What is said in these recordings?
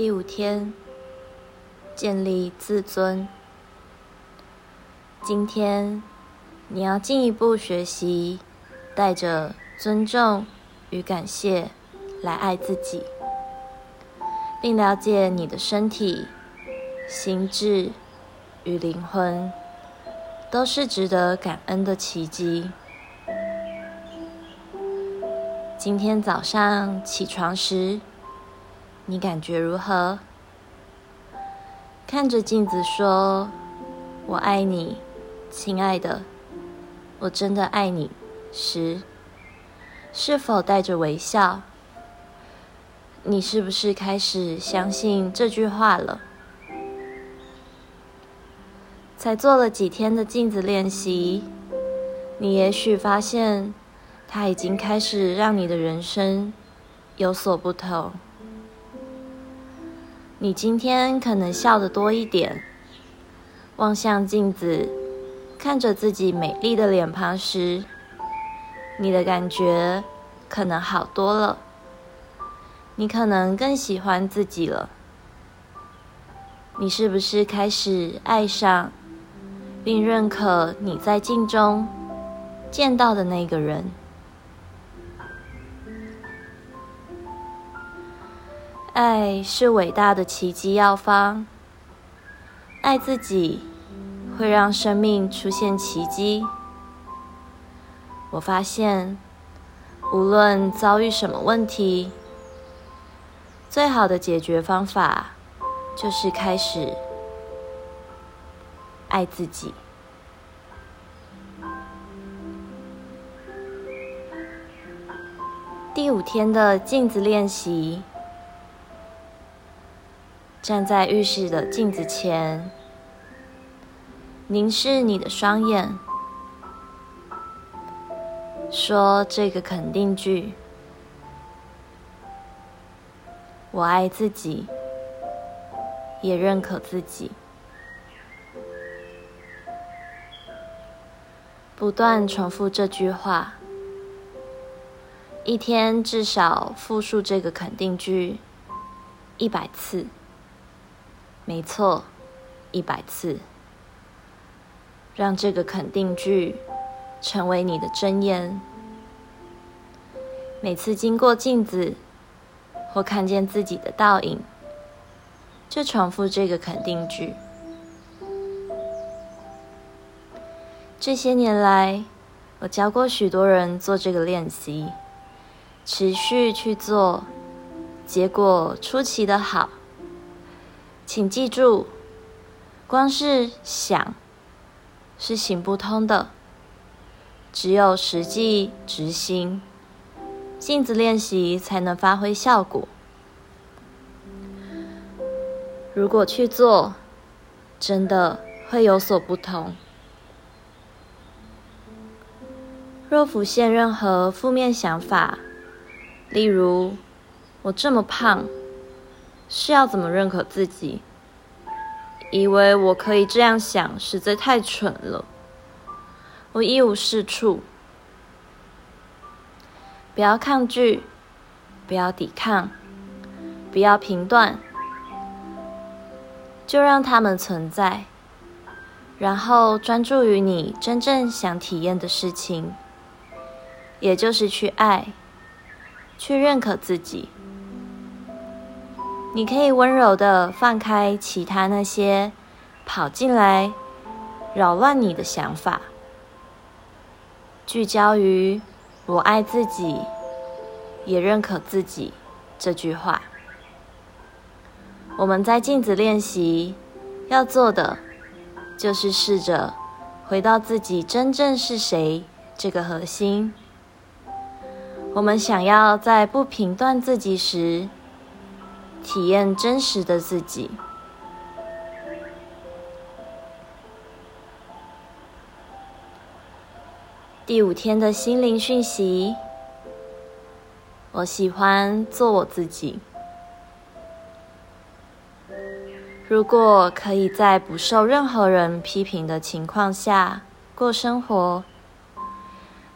第五天，建立自尊。今天，你要进一步学习，带着尊重与感谢来爱自己，并了解你的身体、心智与灵魂都是值得感恩的奇迹。今天早上起床时，你感觉如何？看着镜子说：“我爱你，亲爱的，我真的爱你。”时，是否带着微笑？你是不是开始相信这句话了？才做了几天的镜子练习，你也许发现。它已经开始让你的人生有所不同。你今天可能笑得多一点，望向镜子，看着自己美丽的脸庞时，你的感觉可能好多了。你可能更喜欢自己了。你是不是开始爱上并认可你在镜中见到的那个人？爱是伟大的奇迹药方。爱自己会让生命出现奇迹。我发现，无论遭遇什么问题，最好的解决方法就是开始爱自己。第五天的镜子练习。站在浴室的镜子前，凝视你的双眼，说这个肯定句：“我爱自己，也认可自己。”不断重复这句话，一天至少复述这个肯定句一百次。没错，一百次，让这个肯定句成为你的真言。每次经过镜子或看见自己的倒影，就重复这个肯定句。这些年来，我教过许多人做这个练习，持续去做，结果出奇的好。请记住，光是想是行不通的，只有实际执行，镜子练习才能发挥效果。如果去做，真的会有所不同。若浮现任何负面想法，例如“我这么胖”。是要怎么认可自己？以为我可以这样想，实在太蠢了。我一无是处。不要抗拒，不要抵抗，不要评断，就让他们存在，然后专注于你真正想体验的事情，也就是去爱，去认可自己。你可以温柔的放开其他那些跑进来扰乱你的想法，聚焦于“我爱自己，也认可自己”这句话。我们在镜子练习要做的，就是试着回到自己真正是谁这个核心。我们想要在不评断自己时。体验真实的自己。第五天的心灵讯息，我喜欢做我自己。如果可以在不受任何人批评的情况下过生活，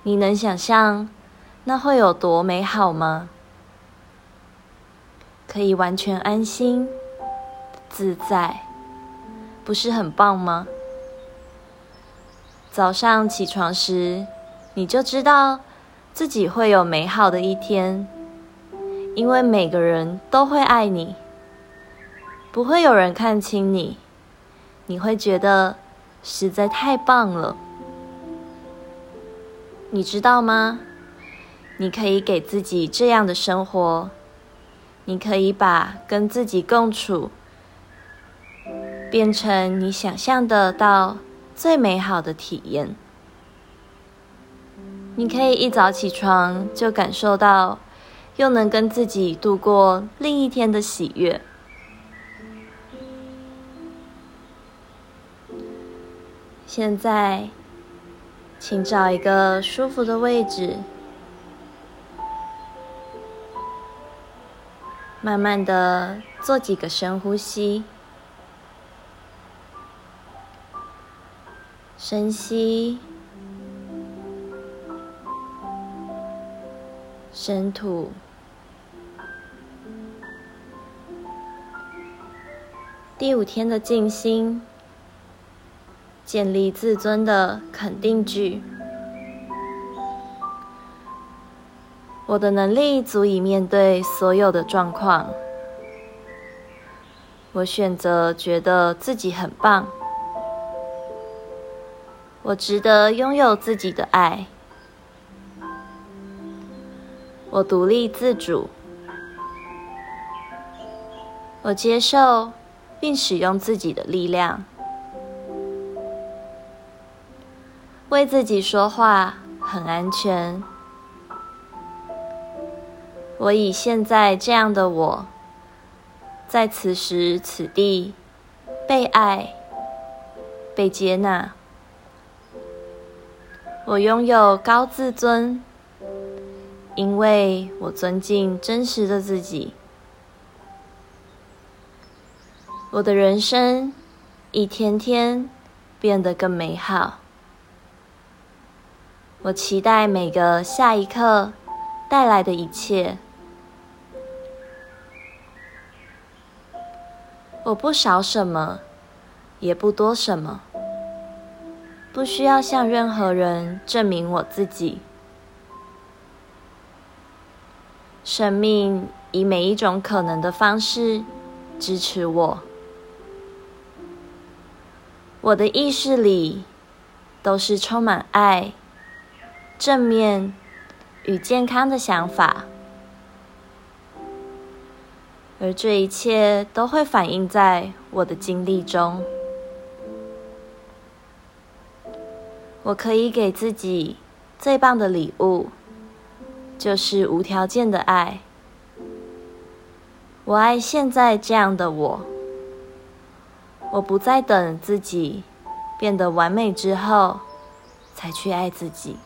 你能想象那会有多美好吗？可以完全安心、自在，不是很棒吗？早上起床时，你就知道自己会有美好的一天，因为每个人都会爱你，不会有人看轻你，你会觉得实在太棒了。你知道吗？你可以给自己这样的生活，你可以把跟自己共处变成你想象得到最美好的体验。你可以一早起床就感受到，又能跟自己度过另一天的喜悦。现在。请找一个舒服的位置，慢慢的做几个深呼吸，深吸，深吐，第五天的静心。建立自尊的肯定句。我的能力足以面对所有的状况。我选择觉得自己很棒。我值得拥有自己的爱。我独立自主。我接受并使用自己的力量。为自己说话很安全。我以现在这样的我，在此时此地被爱、被接纳。我拥有高自尊，因为我尊敬真实的自己。我的人生一天天变得更美好。我期待每个下一刻带来的一切。我不少什么，也不多什么，不需要向任何人证明我自己。生命以每一种可能的方式支持我。我的意识里都是充满爱。正面与健康的想法，而这一切都会反映在我的经历中。我可以给自己最棒的礼物，就是无条件的爱。我爱现在这样的我，我不再等自己变得完美之后才去爱自己。